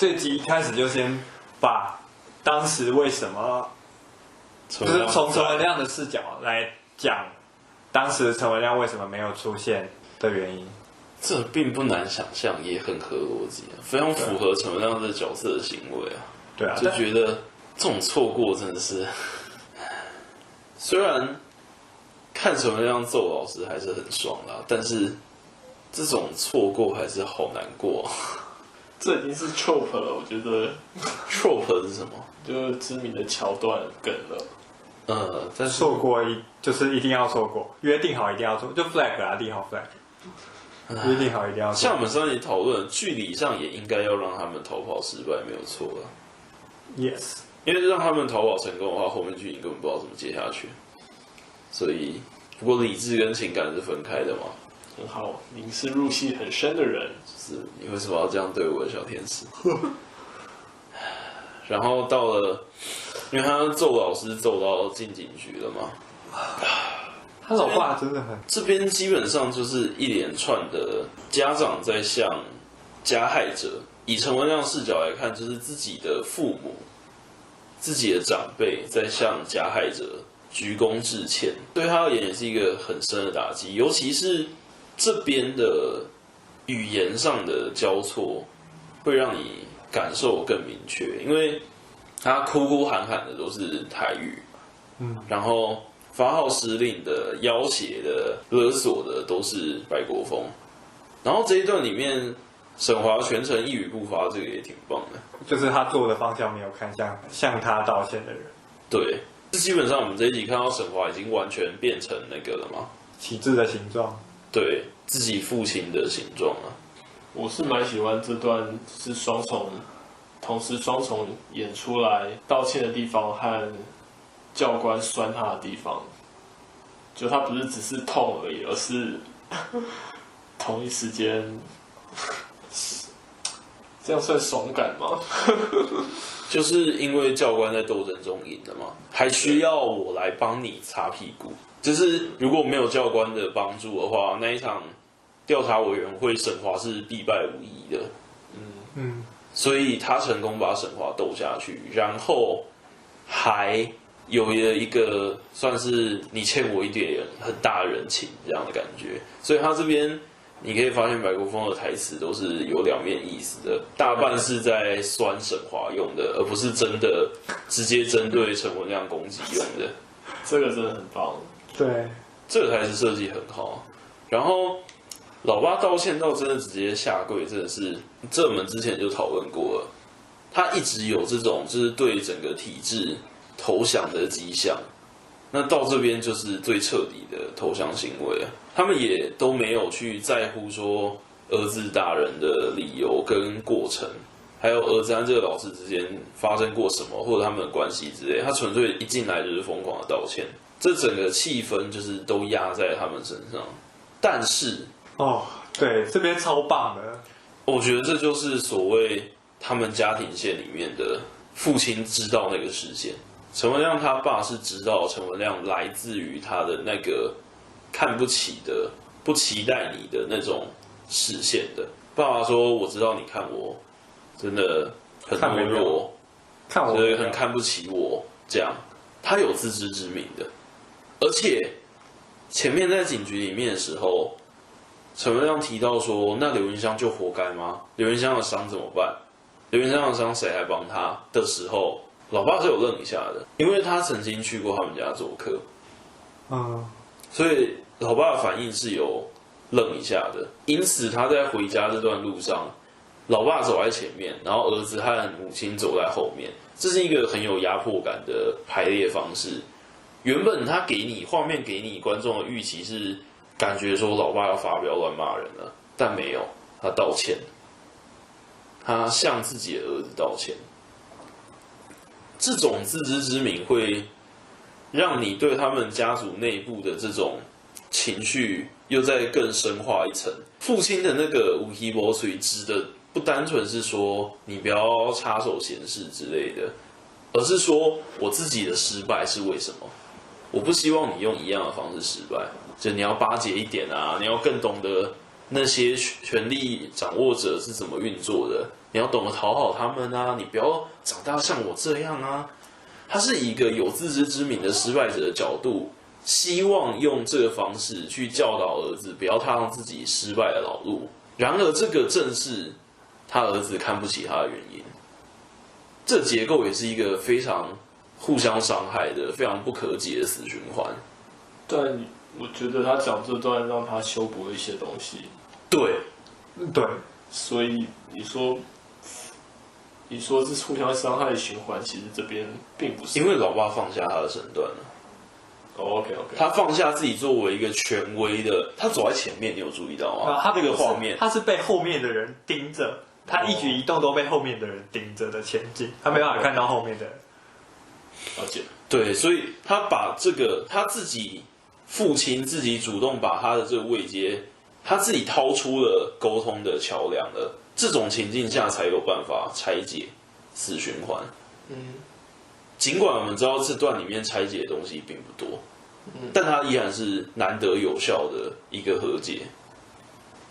这集一开始就先把当时为什么，就是从陈文亮的视角来讲，当时陈文亮为什么没有出现的原因。这并不难想象，也很合逻辑，非常符合陈文亮这角色的行为啊。对啊，就觉得这种错过真的是，虽然看陈文亮揍老师还是很爽啦，但是这种错过还是好难过。这已经是 trope 了，我觉得 trope 是什么？就是知名的桥段梗了。呃，但是错过一就是一定要错过，约定好一定要做，就 flag 啊，定好 flag。约定好一定要。像我们上集讨论，距离上也应该要让他们逃跑失败，没有错了。Yes，因为让他们逃跑成功的话，后面剧情根本不知道怎么接下去。所以，不过理智跟情感是分开的嘛。很好，您是入戏很深的人。就是，你为什么要这样对我的小天使？然后到了，因为他揍老师揍到进警局了嘛。他老爸真的很，这边基本上就是一连串的家长在向加害者，以陈文亮视角来看，就是自己的父母、自己的长辈在向加害者鞠躬致歉，对他而言也是一个很深的打击。尤其是这边的语言上的交错，会让你感受更明确，因为他哭哭喊喊的都是台语，嗯，然后。发号施令的、要挟的、勒索的都是白国锋，然后这一段里面，沈华全程一语不发，这个也挺棒的。就是他做的方向没有看向向他道歉的人。对，这基本上我们这一集看到沈华已经完全变成那个了嘛，旗帜的形状，对自己父亲的形状啊。我是蛮喜欢这段是双重，同时双重演出来道歉的地方和。教官酸他的地方，就他不是只是痛而已，而是同一时间，这样算爽感吗？就是因为教官在斗争中赢了嘛，还需要我来帮你擦屁股。就是如果没有教官的帮助的话，那一场调查委员会沈华是必败无疑的。嗯嗯，所以他成功把沈华斗下去，然后还。有了一个算是你欠我一点很大的人情这样的感觉，所以他这边你可以发现白国锋的台词都是有两面意思的，大半是在酸沈华用的，而不是真的直接针对陈文亮攻击用的。这个真的很棒，对，这个台词设计很好。然后老爸道歉到真的直接下跪，真的是这我们之前就讨论过了，他一直有这种就是对整个体制。投降的迹象，那到这边就是最彻底的投降行为。他们也都没有去在乎说儿子打人的理由跟过程，还有儿子和这个老师之间发生过什么，或者他们的关系之类。他纯粹一进来就是疯狂的道歉，这整个气氛就是都压在他们身上。但是哦，对，这边超棒的，我觉得这就是所谓他们家庭线里面的父亲知道那个事件。陈文亮他爸是知道陈文亮来自于他的那个看不起的、不期待你的那种视线的。爸爸说：“我知道你看我真的很懦弱，看我所以很看不起我。”这样，他有自知之明的。而且前面在警局里面的时候，陈文亮提到说：“那刘云香就活该吗？刘云香的伤怎么办？刘云香的伤谁来帮他？”的时候。老爸是有愣一下的，因为他曾经去过他们家做客，嗯，所以老爸的反应是有愣一下的。因此他在回家这段路上，老爸走在前面，然后儿子和母亲走在后面，这是一个很有压迫感的排列方式。原本他给你画面，给你观众的预期是感觉说老爸要发飙乱骂人了，但没有，他道歉，他向自己的儿子道歉。这种自知之明会让你对他们家族内部的这种情绪又再更深化一层。父亲的那个无希波所指的不单纯是说你不要插手闲事之类的，而是说我自己的失败是为什么？我不希望你用一样的方式失败，就你要巴结一点啊，你要更懂得那些权力掌握者是怎么运作的，你要懂得讨好他们啊，你不要长大像我这样啊。他是一个有自知之明的失败者的角度，希望用这个方式去教导儿子不要踏上自己失败的老路。然而，这个正是他儿子看不起他的原因。这结构也是一个非常互相伤害的、非常不可解的死循环。但我觉得他讲这段让他修补了一些东西。对，对，所以你说，你说这是互相伤害的循环，其实这边并不是，因为老爸放下他的身段了。Oh, OK OK，他放下自己作为一个权威的，他走在前面，你有注意到吗？啊、他这个画面，他是被后面的人盯着，他一举一动都被后面的人盯着的前进，他没办法看到后面的人。了解。对，所以他把这个他自己父亲自己主动把他的这个位阶。他自己掏出了沟通的桥梁了，这种情境下才有办法拆解死循环。嗯，尽管我们知道这段里面拆解的东西并不多，嗯，但它依然是难得有效的一个和解，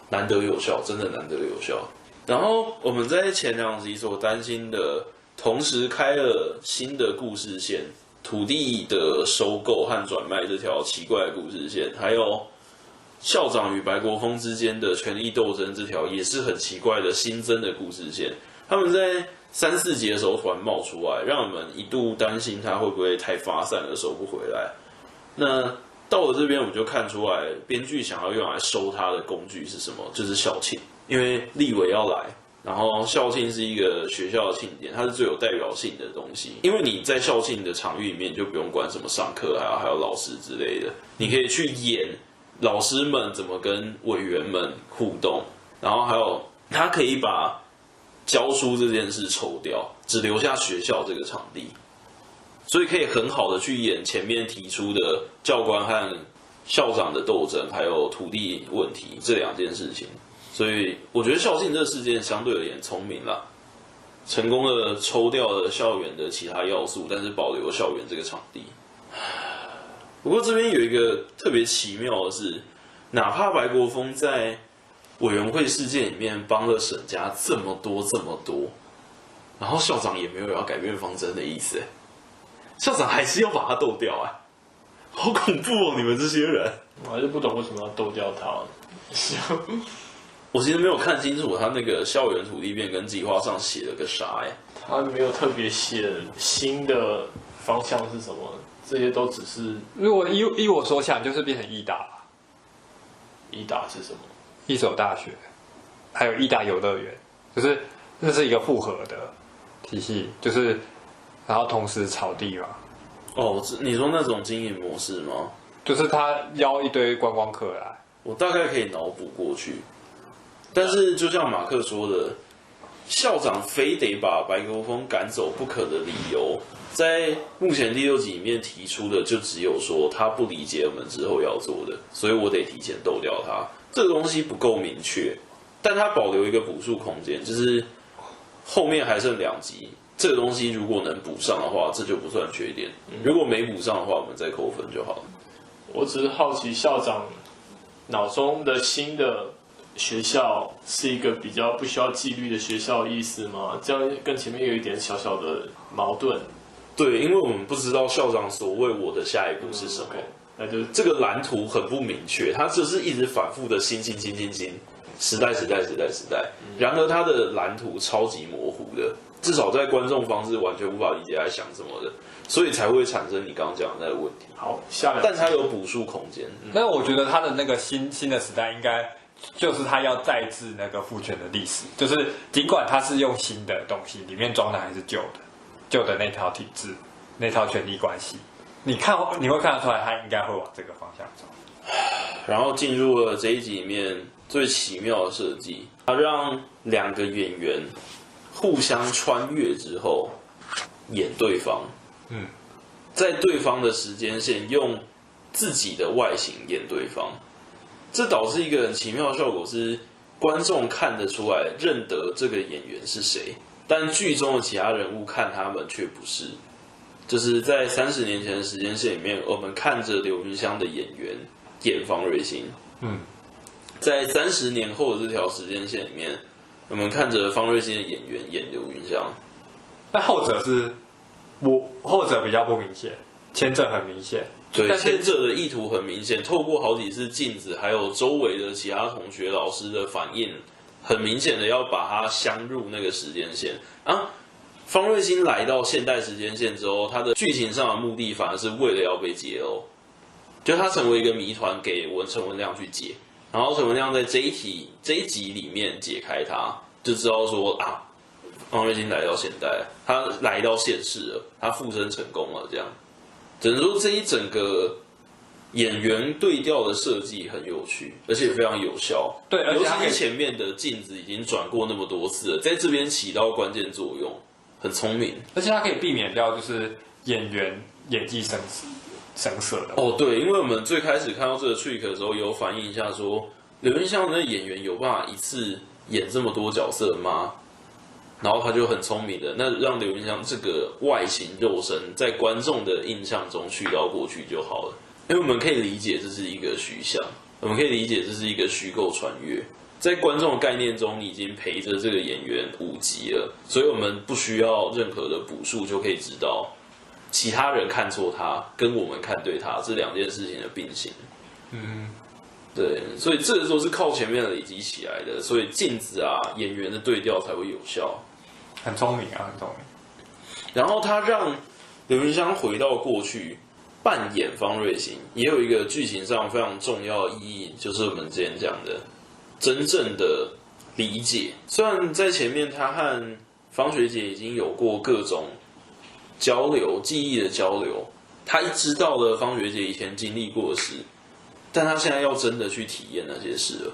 难得有效，真的难得有效。然后我们在前两集所担心的，同时开了新的故事线，土地的收购和转卖这条奇怪的故事线，还有。校长与白国锋之间的权力斗争，这条也是很奇怪的新增的故事线。他们在三四集的时候突然冒出来，让我们一度担心他会不会太发散了收不回来。那到了这边，我们就看出来，编剧想要用来收他的工具是什么？就是小庆，因为立委要来，然后校庆是一个学校的庆典，它是最有代表性的东西。因为你在校庆的场域里面，就不用管什么上课，还有还有老师之类的，你可以去演。老师们怎么跟委员们互动？然后还有，他可以把教书这件事抽掉，只留下学校这个场地，所以可以很好的去演前面提出的教官和校长的斗争，还有土地问题这两件事情。所以我觉得校庆这个事件相对而言聪明了，成功的抽掉了校园的其他要素，但是保留校园这个场地。不过这边有一个特别奇妙的是，哪怕白国锋在委员会事件里面帮了沈家这么多这么多，然后校长也没有要改变方针的意思，校长还是要把他斗掉哎，好恐怖哦！你们这些人，我还是不懂为什么要斗掉他。我其实没有看清楚他那个校园土地变更计划上写了个啥哎，他没有特别写新的方向是什么。这些都只是，如果依依我所想，就是变成义大。义大是什么？一所大学，还有义大游乐园，就是这是一个复合的体系，就是然后同时草地嘛。哦，你说那种经营模式吗？就是他邀一堆观光客来，我大概可以脑补过去。但是就像马克说的，校长非得把白国锋赶走不可的理由。在目前第六集里面提出的，就只有说他不理解我们之后要做的，所以我得提前斗掉他。这个东西不够明确，但他保留一个补述空间，就是后面还剩两集，这个东西如果能补上的话，这就不算缺点；如果没补上的话，我们再扣分就好了。我只是好奇，校长脑中的新的学校是一个比较不需要纪律的学校意思吗？这样跟前面有一点小小的矛盾。对，因为我们不知道校长所谓我的下一步是什么，那就这个蓝图很不明确，他就是一直反复的新新新新新时代时代时代时代，然而他的蓝图超级模糊的，至少在观众方是完全无法理解他在想什么的，所以才会产生你刚刚讲的那个问题。好，下面，但他有补数空间。那我觉得他的那个新新的时代应该就是他要再制那个父权的历史，就是尽管他是用新的东西，里面装的还是旧的。旧的那套体制，那套权力关系，你看你会看得出来，他应该会往这个方向走。然后进入了这一集里面最奇妙的设计，他让两个演员互相穿越之后演对方，嗯，在对方的时间线用自己的外形演对方，这导致一个很奇妙的效果是，观众看得出来认得这个演员是谁。但剧中的其他人物看他们却不是，就是在三十年前的时间线里面，我们看着刘云香的演员演方瑞欣，嗯，在三十年后的这条时间线里面，我们看着方瑞欣的演员演刘云香，那后者是我后者比较不明显，前者很明显。对，但是前者的意图很明显，透过好几次镜子，还有周围的其他同学、老师的反应，很明显的要把它镶入那个时间线啊。方瑞欣来到现代时间线之后，他的剧情上的目的反而是为了要被解哦，就他成为一个谜团给文陈文亮去解，然后陈文亮在这一题这一集里面解开他，就知道说啊，方瑞欣来到现代，他来到现世了，他附身成功了，这样。只能说这一整个演员对调的设计很有趣，而且非常有效。对，而且他尤其前面的镜子已经转过那么多次了，在这边起到关键作用，很聪明。而且它可以避免掉就是演员演技生生涩的。哦，对，因为我们最开始看到这个 trick 的时候，有反映一下说，刘云香的演员有办法一次演这么多角色吗？然后他就很聪明的，那让刘芸香这个外形肉身在观众的印象中去到过去就好了，因为我们可以理解这是一个虚像，我们可以理解这是一个虚构穿越，在观众的概念中，你已经陪着这个演员五集了，所以我们不需要任何的补述就可以知道，其他人看错他跟我们看对他这两件事情的并行。嗯。对，所以这个时候是靠前面累积起来的，所以镜子啊，演员的对调才会有效。很聪明啊，很聪明。然后他让刘云香回到过去扮演方瑞欣，也有一个剧情上非常重要的意义，就是我们之前讲的真正的理解。虽然在前面他和方学姐已经有过各种交流、记忆的交流，他一知道了方学姐以前经历过的事，但他现在要真的去体验那些事了。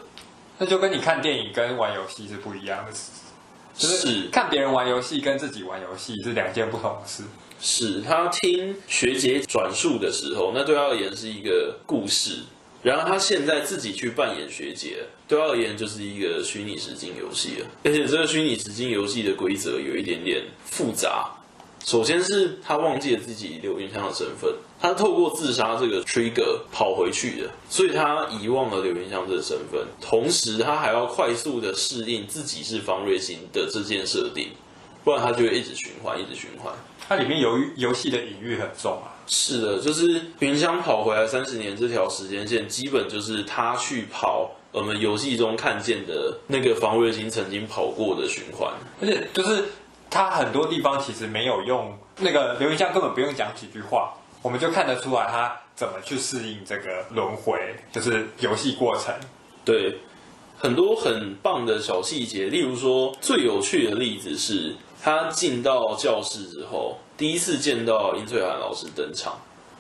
那就跟你看电影跟玩游戏是不一样的事。就是看别人玩游戏跟自己玩游戏是两件不同的事。是他听学姐转述的时候，那对他而言是一个故事；然后他现在自己去扮演学姐，对他而言就是一个虚拟实境游戏了。而且这个虚拟实境游戏的规则有一点点复杂。首先是他忘记了自己柳云香的身份。他透过自杀这个 trigger 跑回去的，所以他遗忘了柳云香这个身份，同时他还要快速的适应自己是方瑞欣的这件设定，不然他就会一直循环，一直循环。它里面游游戏的隐喻很重啊。是的，就是云香跑回来三十年这条时间线，基本就是他去跑我们游戏中看见的那个方瑞星曾经跑过的循环，而且就是他很多地方其实没有用那个刘云香根本不用讲几句话。我们就看得出来他怎么去适应这个轮回，就是游戏过程。对，很多很棒的小细节，例如说最有趣的例子是，他进到教室之后，第一次见到殷翠涵老师登场，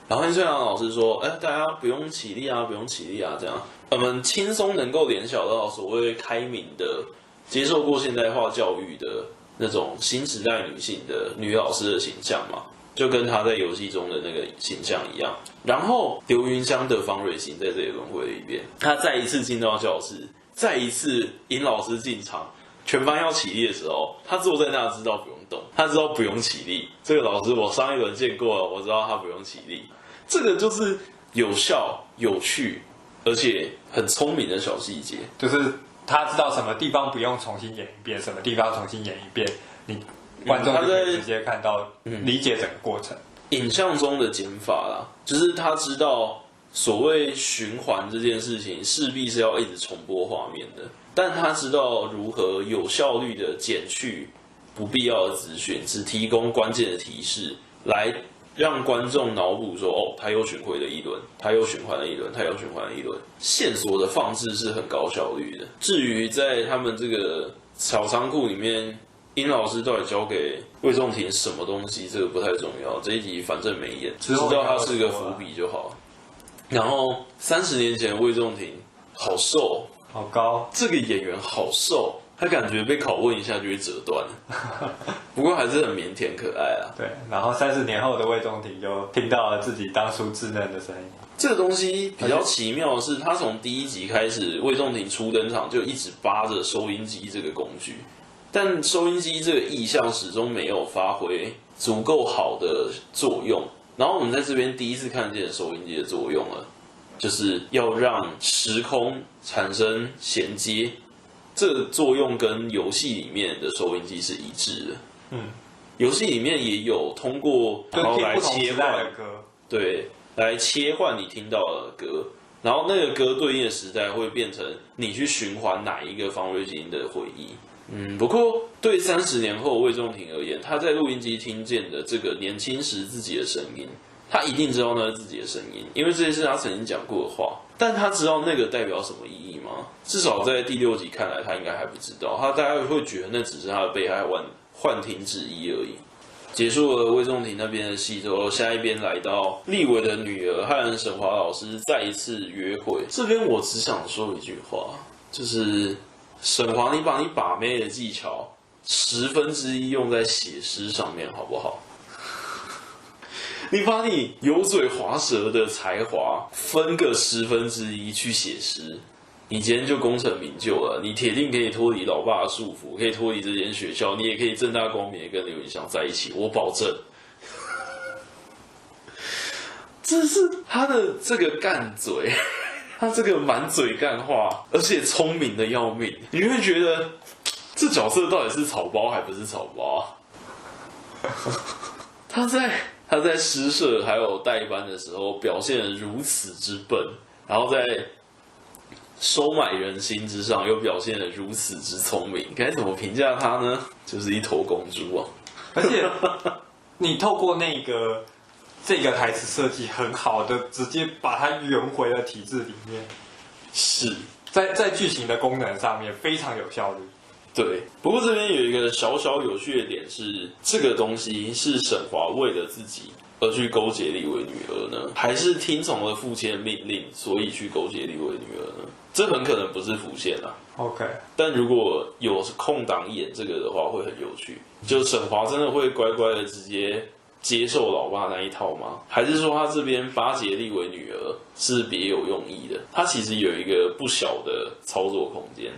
然后殷翠涵老师说：“哎，大家不用起立啊，不用起立啊。”这样，我们轻松能够联想到所谓开明的、接受过现代化教育的那种新时代女性的女老师的形象嘛。就跟她在游戏中的那个形象一样，然后刘云香的方芮欣在这里轮回了一遍，他再一次进到教室，再一次尹老师进场，全班要起立的时候，他坐在那知道不用动，他知道不用起立。这个老师我上一轮见过了，我知道他不用起立。这个就是有效、有趣，而且很聪明的小细节，就是他知道什么地方不用重新演一遍，什么地方重新演一遍，你。观众就可以直接看到、理解整个过程。影像中的减法啦，就是他知道所谓循环这件事情势必是要一直重播画面的，但他知道如何有效率的减去不必要的资讯，只提供关键的提示，来让观众脑补说：哦，他又循环了一轮，他又循环了一轮，他又循环了一轮。线索的放置是很高效率的。至于在他们这个小仓库里面。殷老师到底教给魏仲廷什么东西？这个不太重要。这一集反正没演，只知道他是个伏笔就好。然后三十年前魏仲廷好瘦，好高，这个演员好瘦，他感觉被拷问一下就会折断。不过还是很腼腆可爱啊。对，然后三十年后的魏仲廷就听到了自己当初稚嫩的声音。这个东西比较奇妙的是，他从第一集开始，魏仲廷初登场就一直扒着收音机这个工具。但收音机这个意象始终没有发挥足够好的作用，然后我们在这边第一次看见收音机的作用了。就是要让时空产生衔接，这个作用跟游戏里面的收音机是一致的。嗯，游戏里面也有通过然后来切换歌，对，来切换你听到的歌，然后那个歌对应的时代会变成你去循环哪一个方瑞金的回忆。嗯，不过对三十年后魏仲廷而言，他在录音机听见的这个年轻时自己的声音，他一定知道那是自己的声音，因为这些是他曾经讲过的话。但他知道那个代表什么意义至少在第六集看来，他应该还不知道。他大概会觉得那只是他的被害幻幻听之一而已。结束了魏仲廷那边的戏之后，下一边来到立伟的女儿和沈华老师再一次约会。这边我只想说一句话，就是。沈华，你把你把妹的技巧十分之一用在写诗上面，好不好？你把你油嘴滑舌的才华分个十分之一去写诗，你今天就功成名就了。你铁定可以脱离老爸的束缚，可以脱离这间学校，你也可以正大光明的跟刘云翔在一起，我保证。这是他的这个干嘴。他这个满嘴干话，而且聪明的要命，你会觉得这角色到底是草包还不是草包？他在他在诗社还有代班的时候表现得如此之笨，然后在收买人心之上又表现得如此之聪明，该怎么评价他呢？就是一头公猪啊！而且 你透过那个。这个台词设计很好的，直接把它圆回了体制里面，是在在剧情的功能上面非常有效率。对，不过这边有一个小小有趣的点是，这个东西是沈华为了自己而去勾结立伟女儿呢，还是听从了父亲的命令，所以去勾结立伟女儿呢？这很可能不是辅线啊。OK，但如果有空档演这个的话，会很有趣。就沈华真的会乖乖的直接。接受老爸那一套吗？还是说他这边巴结立伟女儿是别有用意的？他其实有一个不小的操作空间，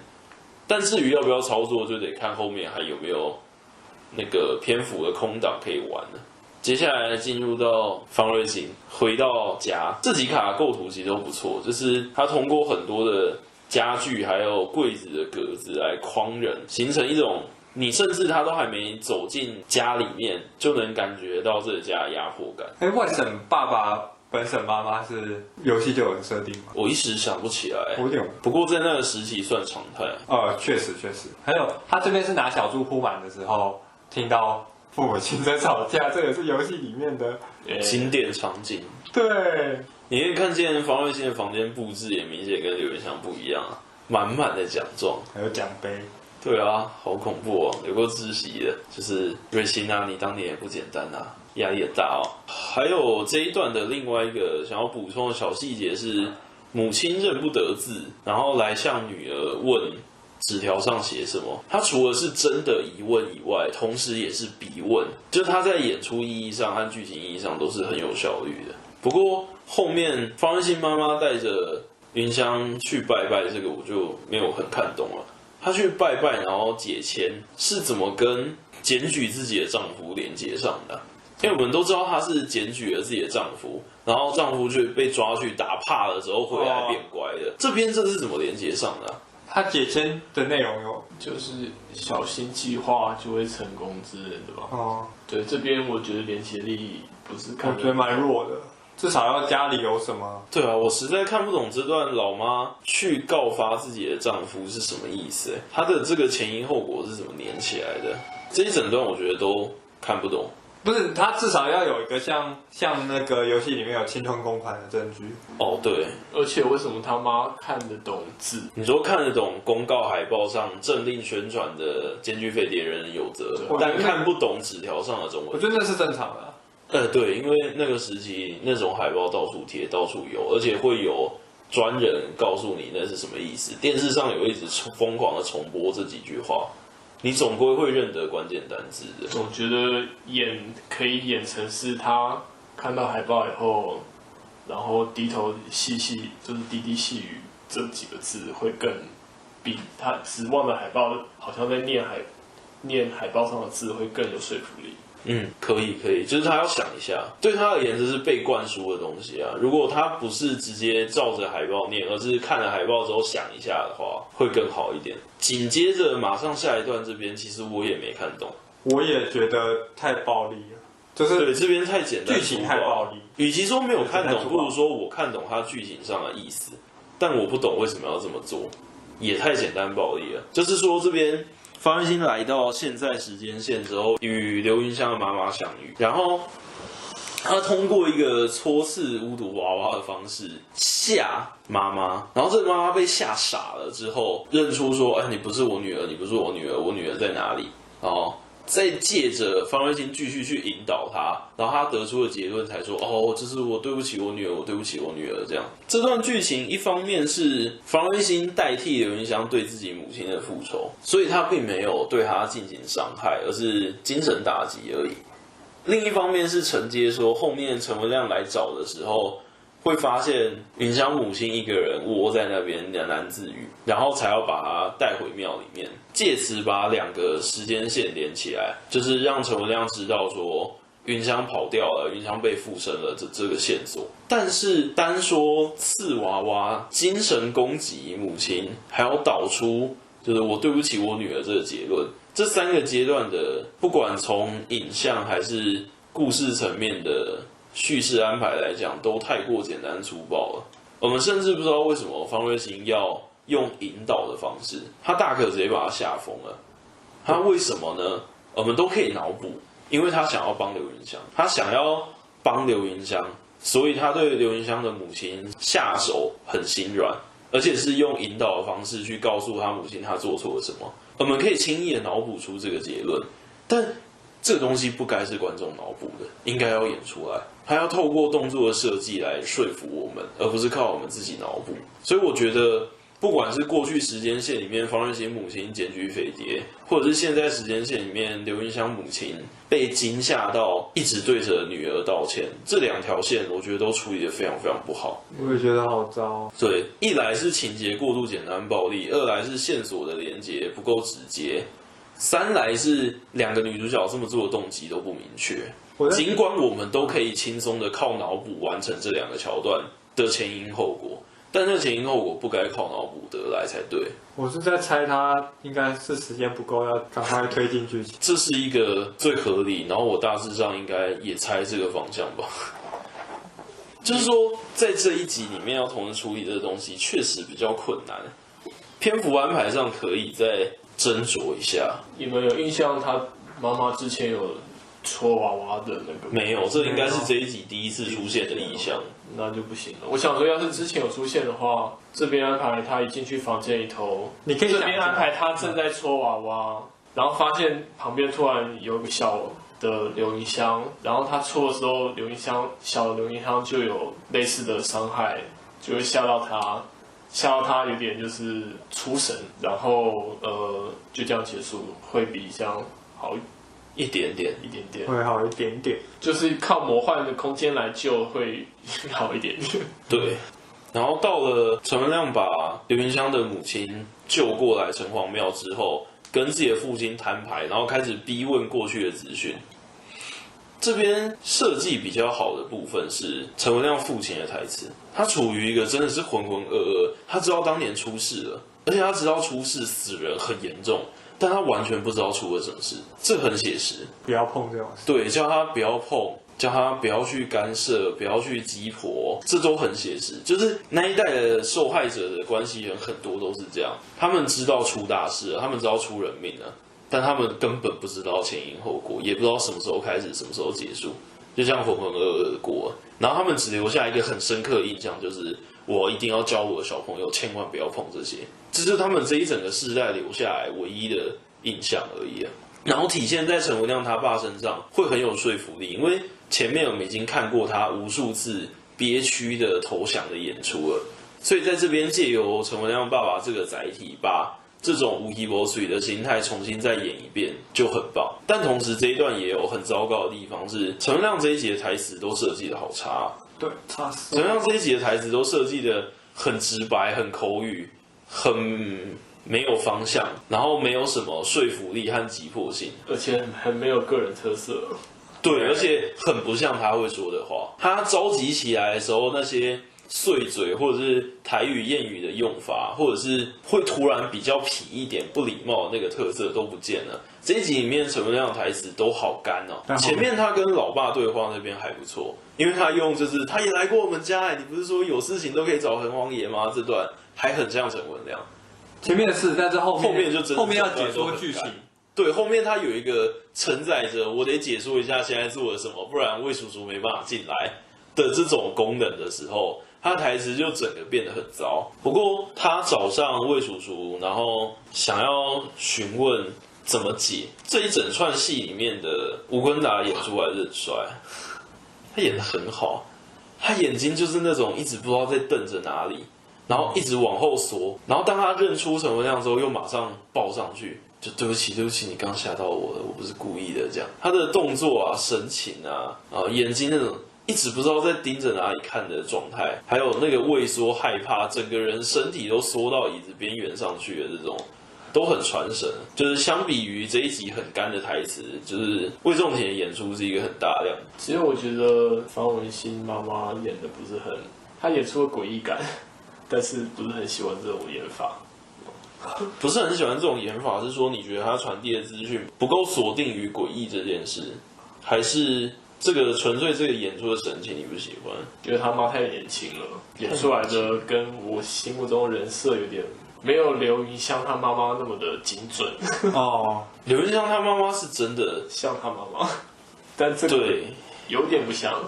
但至于要不要操作，就得看后面还有没有那个篇幅的空档可以玩了。接下来进入到方芮欣回到家，这几卡构图其实都不错，就是他通过很多的家具还有柜子的格子来框人，形成一种。你甚至他都还没走进家里面，就能感觉到这个家的压迫感。哎，外省爸爸、本省妈妈是游戏就有设定吗？我一时想不起来。有点。不过在那个时期算常态。呃，确实确实。还有他这边是拿小猪铺满的时候，听到父母亲在吵架，这也是游戏里面的经典场景。对，你可以看见方瑞欣的房间布置也明显跟刘元祥不一样啊，满满的奖状，还有奖杯。对啊，好恐怖哦，有够窒息的。就是瑞欣啊，你当年也不简单啊，压力也大哦。还有这一段的另外一个想要补充的小细节是，母亲认不得字，然后来向女儿问纸条上写什么。他除了是真的疑问以外，同时也是笔问，就他在演出意义上和剧情意义上都是很有效率的。不过后面方芮欣妈妈带着云香去拜拜，这个我就没有很看懂了。她去拜拜，然后解签，是怎么跟检举自己的丈夫连接上的？因为我们都知道她是检举了自己的丈夫，然后丈夫就被抓去打怕了之后回来变乖的。这边这是怎么连接上的？她解签的内容有就是小心计划就会成功之类的吧？哦，对，这边我觉得连接力不是看，我觉得蛮弱的。至少要家里有什么？对啊，我实在看不懂这段老妈去告发自己的丈夫是什么意思。她的这个前因后果是怎么连起来的？这一整段我觉得都看不懂。不是，他至少要有一个像像那个游戏里面有侵吞公款的证据。哦，对。而且为什么他妈看得懂字？你说看得懂公告海报上政令宣传的检举匪谍人有责，但看不懂纸条上的中文。我觉得那是正常的啊。呃，对，因为那个时期那种海报到处贴，到处有，而且会有专人告诉你那是什么意思。电视上有一直疯狂的重播这几句话，你总归会认得关键单字的。总觉得演可以演成是他看到海报以后，然后低头细细就是滴滴细语这几个字会更比他只望着海报好像在念海念海报上的字会更有说服力。嗯，可以可以，就是他要想一下，对他而言这是被灌输的东西啊。如果他不是直接照着海报念，而是看了海报之后想一下的话，会更好一点。紧接着马上下一段这边，其实我也没看懂，我也觉得太暴力了，就是对这边太简单，剧情太暴力。与其说没有看懂，不如说我看懂他剧情上的意思，但我不懂为什么要这么做，也太简单暴力了。就是说这边。方一心来到现在时间线之后，与刘云香的妈妈相遇，然后他通过一个戳刺巫毒娃娃的方式吓妈妈，然后这个妈妈被吓傻了之后，认出说：“哎，你不是我女儿，你不是我女儿，我女儿在哪里？”哦。再借着方芮欣继续去引导他，然后他得出的结论才说：“哦，这是我对不起我女儿，我对不起我女儿。”这样，这段剧情一方面是方芮欣代替刘云香对自己母亲的复仇，所以他并没有对她进行伤害，而是精神打击而已。另一方面是承接说后面陈文亮来找的时候。会发现云香母亲一个人窝在那边喃喃自语，然后才要把她带回庙里面，借此把两个时间线连起来，就是让陈文亮知道说云香跑掉了，云香被附身了这这个线索。但是单说刺娃娃精神攻击母亲，还要导出就是我对不起我女儿这个结论，这三个阶段的不管从影像还是故事层面的。叙事安排来讲都太过简单粗暴了，我们甚至不知道为什么方芮欣要用引导的方式，他大可直接把他吓疯了。他为什么呢？我们都可以脑补，因为他想要帮刘云香，他想要帮刘云香，所以他对刘云香的母亲下手很心软，而且是用引导的方式去告诉他母亲他做错了什么。我们可以轻易的脑补出这个结论，但。这个东西不该是观众脑补的，应该要演出来，他要透过动作的设计来说服我们，而不是靠我们自己脑补。所以我觉得，不管是过去时间线里面方瑞欣母亲检举飞碟，或者是现在时间线里面刘云香母亲被惊吓到一直对着女儿道歉，这两条线我觉得都处理得非常非常不好。我也觉得好糟。对，一来是情节过度简单暴力，二来是线索的连接不够直接。三来是两个女主角这么做的动机都不明确，尽管我们都可以轻松的靠脑补完成这两个桥段的前因后果，但这前因后果不该靠脑补得来才对。我是在猜他应该是时间不够，要赶快推进剧情。这是一个最合理，然后我大致上应该也猜这个方向吧。就是说，在这一集里面要同时处理这个东西，确实比较困难。篇幅安排上可以在。斟酌一下，你们有印象？他妈妈之前有戳娃娃的那个？没有，这应该是这一集第一次出现的印象。那就不行了。我想说，要是之前有出现的话，这边安排他一进去房间里头，你可以这边安排他正在戳娃娃，然后发现旁边突然有个小的留音箱，然后他戳的时候，留音箱小的留音箱就有类似的伤害，就会吓到他。吓到他有点就是出神，然后呃就这样结束，会比这样好一点点，一点点会好一点点，就是靠魔幻的空间来救会好一点点。对，然后到了陈文亮把刘云香的母亲救过来城隍庙之后，跟自己的父亲摊牌，然后开始逼问过去的资讯。这边设计比较好的部分是陈文亮父亲的台词，他处于一个真的是浑浑噩噩，他知道当年出事了，而且他知道出事死人很严重，但他完全不知道出了什么事，这很写实。不要碰这种事。对，叫他不要碰，叫他不要去干涉，不要去鸡婆，这都很写实。就是那一代的受害者的关系人很多都是这样，他们知道出大事了，他们知道出人命了。但他们根本不知道前因后果，也不知道什么时候开始，什么时候结束，就这样浑浑噩噩的过。然后他们只留下一个很深刻的印象，就是我一定要教我的小朋友千万不要碰这些，这是他们这一整个世代留下来唯一的印象而已啊。然后体现在陈文亮他爸身上会很有说服力，因为前面我们已经看过他无数次憋屈的投降的演出了，所以在这边借由陈文亮爸爸这个载体把。这种无一无水的心态重新再演一遍就很棒，但同时这一段也有很糟糕的地方，是陈文亮这一集的台词都设计的好差。对，差死陈文亮这一集的台词都设计的很直白、很口语、很没有方向，然后没有什么说服力和急迫性，而且很很没有个人特色。对，而且很不像他会说的话。他召集起来的时候，那些碎嘴或者是台语谚语的用法，或者是会突然比较痞一点、不礼貌的那个特色都不见了。这一集里面陈文亮的台词都好干哦。前面他跟老爸对话那边还不错，因为他用就是他也来过我们家哎，你不是说有事情都可以找恒王爷吗？这段还很像陈文亮。前面是，但是后面后面就真的后面要解说剧情。对，后面他有一个承载着我得解说一下现在做了什么，不然魏叔叔没办法进来的这种功能的时候，他台词就整个变得很糟。不过他找上魏叔叔，然后想要询问怎么解这一整串戏里面的吴坤达演出来是很帅，他演得很好，他眼睛就是那种一直不知道在瞪着哪里，然后一直往后缩，然后当他认出陈文亮之后，又马上抱上去。就对不起，对不起，你刚吓到我了，我不是故意的。这样，他的动作啊、神情啊、啊眼睛那种一直不知道在盯着哪里看的状态，还有那个畏缩、害怕，整个人身体都缩到椅子边缘上去的这种，都很传神。就是相比于这一集很干的台词，就是魏仲廷的演出是一个很大量。其实我觉得方文欣妈妈演的不是很，她演出了诡异感，但是不是很喜欢这种演法。不是很喜欢这种演法，是说你觉得他传递的资讯不够锁定于诡异这件事，还是这个纯粹这个演出的神情你不喜欢？觉得他妈太年轻了，演出来的跟我心目中的人设有点没有刘云香他妈妈那么的精准。哦，刘云香他妈妈是真的像他妈妈，但这个对有点不像。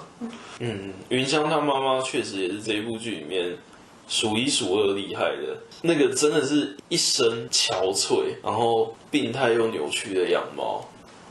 嗯，云香他妈妈确实也是这一部剧里面。数一数二厉害的那个，真的是一身憔悴，然后病态又扭曲的样貌。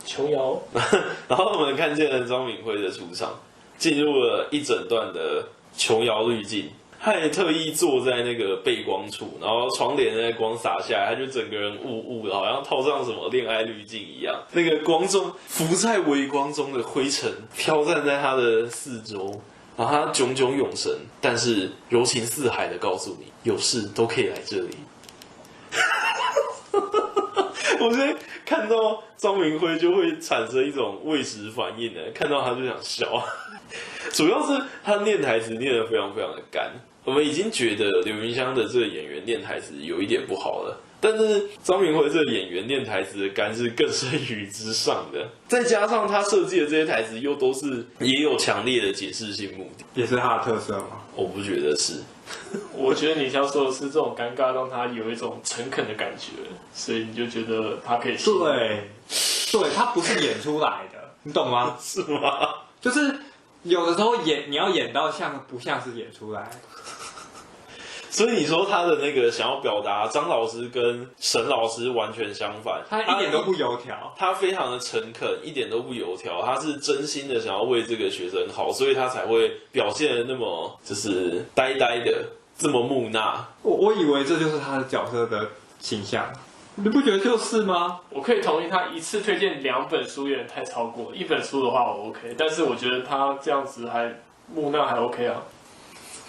琼瑶，然后我们看见了张敏辉的出场，进入了一整段的琼瑶滤镜。他也特意坐在那个背光处，然后窗帘那光洒下来，他就整个人雾雾的，好像套上什么恋爱滤镜一样。那个光中浮在微光中的灰尘飘散在他的四周。然后他炯炯有神，但是柔情似海的告诉你，有事都可以来这里。我现在看到张明辉就会产生一种喂食反应的，看到他就想笑。主要是他念台词念得非常非常的干，我们已经觉得刘芸香的这个演员念台词有一点不好了。但是张明辉这个演员念台词的干是更胜于之上的，再加上他设计的这些台词又都是也有强烈的解释性目的，也是他的特色吗？我不觉得是，我觉得你想说的是这种尴尬让他有一种诚恳的感觉，所以你就觉得他可以。对，对他不是演出来的，你懂吗？是吗？就是有的时候演你要演到像不像是演出来。所以你说他的那个想要表达，张老师跟沈老师完全相反，他一点都不油条，他非常的诚恳，一点都不油条，他是真心的想要为这个学生好，所以他才会表现的那么就是呆呆的，这么木讷。我我以为这就是他的角色的形象，你不觉得就是吗？我可以同意他一次推荐两本书有点太超过，一本书的话我 OK，但是我觉得他这样子还木讷还 OK 啊，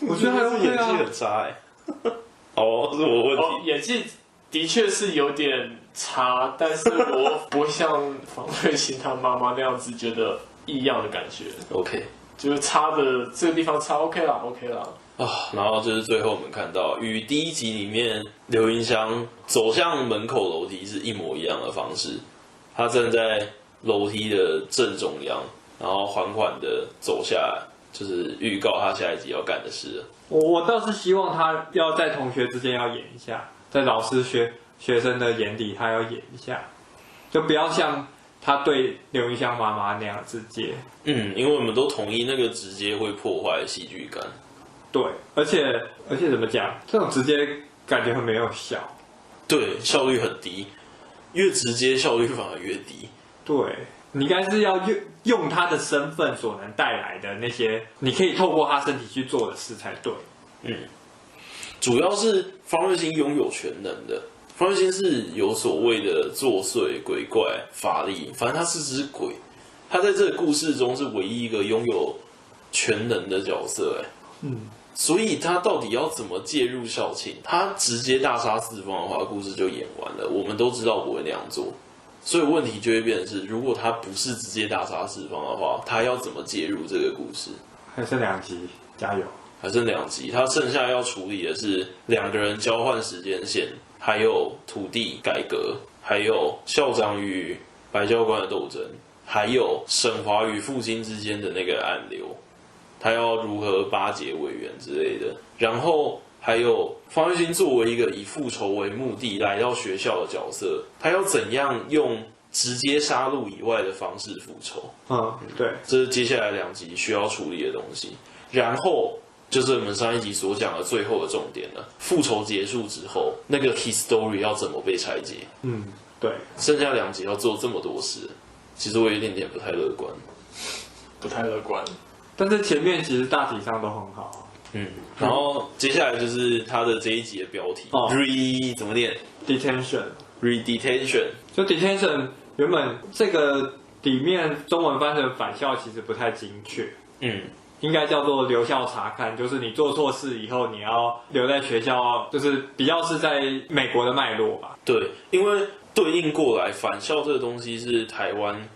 我觉得他是演技很差哎。哦，是我问题。哦，演技的确是有点差，但是我不会像方瑞欣他妈妈那样子觉得异样的感觉。OK，就是差的这个地方差 OK 啦，OK 啦。啊，然后就是最后我们看到与第一集里面刘云香走向门口楼梯是一模一样的方式，他站在楼梯的正中央，然后缓缓的走下来，就是预告他下一集要干的事。我我倒是希望他要在同学之间要演一下，在老师学学生的眼里，他要演一下，就不要像他对刘云香妈妈那样直接。嗯，因为我们都同意那个直接会破坏戏剧感。对，而且而且怎么讲，这种直接感觉很没有效。对，效率很低，越直接效率反而越低。对。你应该是要用用他的身份所能带来的那些，你可以透过他身体去做的事才对。嗯，主要是方瑞欣拥有全能的，方瑞欣是有所谓的作祟、鬼怪、法力，反正他是只鬼，他在这个故事中是唯一一个拥有全能的角色。哎，嗯，所以他到底要怎么介入校庆？他直接大杀四方的话，故事就演完了。我们都知道不会那样做，所以问题就会变成是：如果他不是直接大杀四方的话，他要怎么介入这个故事？还剩两集，加油！还剩两集，他剩下要处理的是两个人交换时间线，还有土地改革，还有校长与白教官的斗争，还有沈华与父亲之间的那个暗流，他要如何巴结委员之类的。然后还有方芮欣作为一个以复仇为目的来到学校的角色，他要怎样用直接杀戮以外的方式复仇？嗯，对，这是接下来两集需要处理的东西。然后。就是我们上一集所讲的最后的重点了。复仇结束之后，那个 history 要怎么被拆解？嗯，对。剩下两集要做这么多事，其实我有一点点不太乐观。不太乐观。但是前面其实大体上都很好。嗯。然后接下来就是他的这一集的标题。哦。Re 怎么念？Detention。Re-detention。就 detention 原本这个里面中文翻成返校其实不太精确。嗯。应该叫做留校查看，就是你做错事以后，你要留在学校，就是比较是在美国的脉络吧。对，因为对应过来，返校这个东西是台湾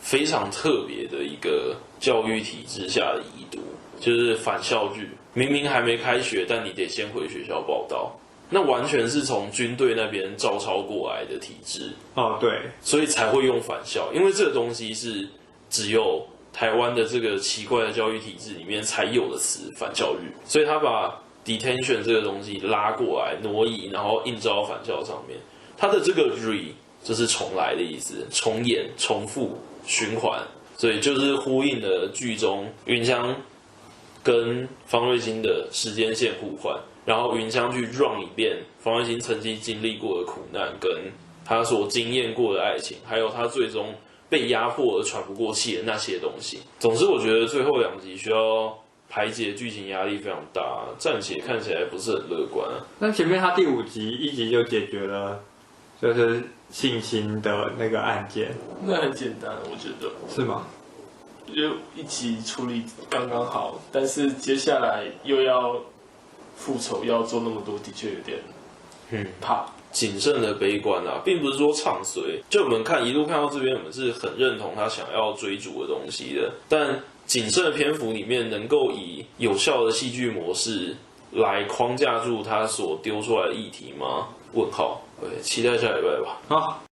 非常特别的一个教育体制下的遗毒，就是返校日，明明还没开学，但你得先回学校报到，那完全是从军队那边照抄过来的体制。哦，对，所以才会用返校，因为这个东西是只有。台湾的这个奇怪的教育体制里面才有的词返校日，所以他把 detention 这个东西拉过来挪移，然后印照返校上面。他的这个 re 就是重来的意思，重演、重复、循环，所以就是呼应了剧中云香跟方瑞欣的时间线互换，然后云香去 run 一遍方瑞欣曾经经历过的苦难，跟他所经验过的爱情，还有他最终。被压迫而喘不过气的那些东西。总之，我觉得最后两集需要排解剧情压力非常大，暂且看起来不是很乐观。那前面他第五集一集就解决了，就是性侵的那个案件，那很简单，我觉得是吗？就一起处理刚刚好，但是接下来又要复仇，要做那么多，的确有点嗯怕。谨慎的悲观啊，并不是说唱衰。就我们看一路看到这边，我们是很认同他想要追逐的东西的。但谨慎的篇幅里面，能够以有效的戏剧模式来框架住他所丢出来的议题吗？问号。期待下礼拜吧。啊。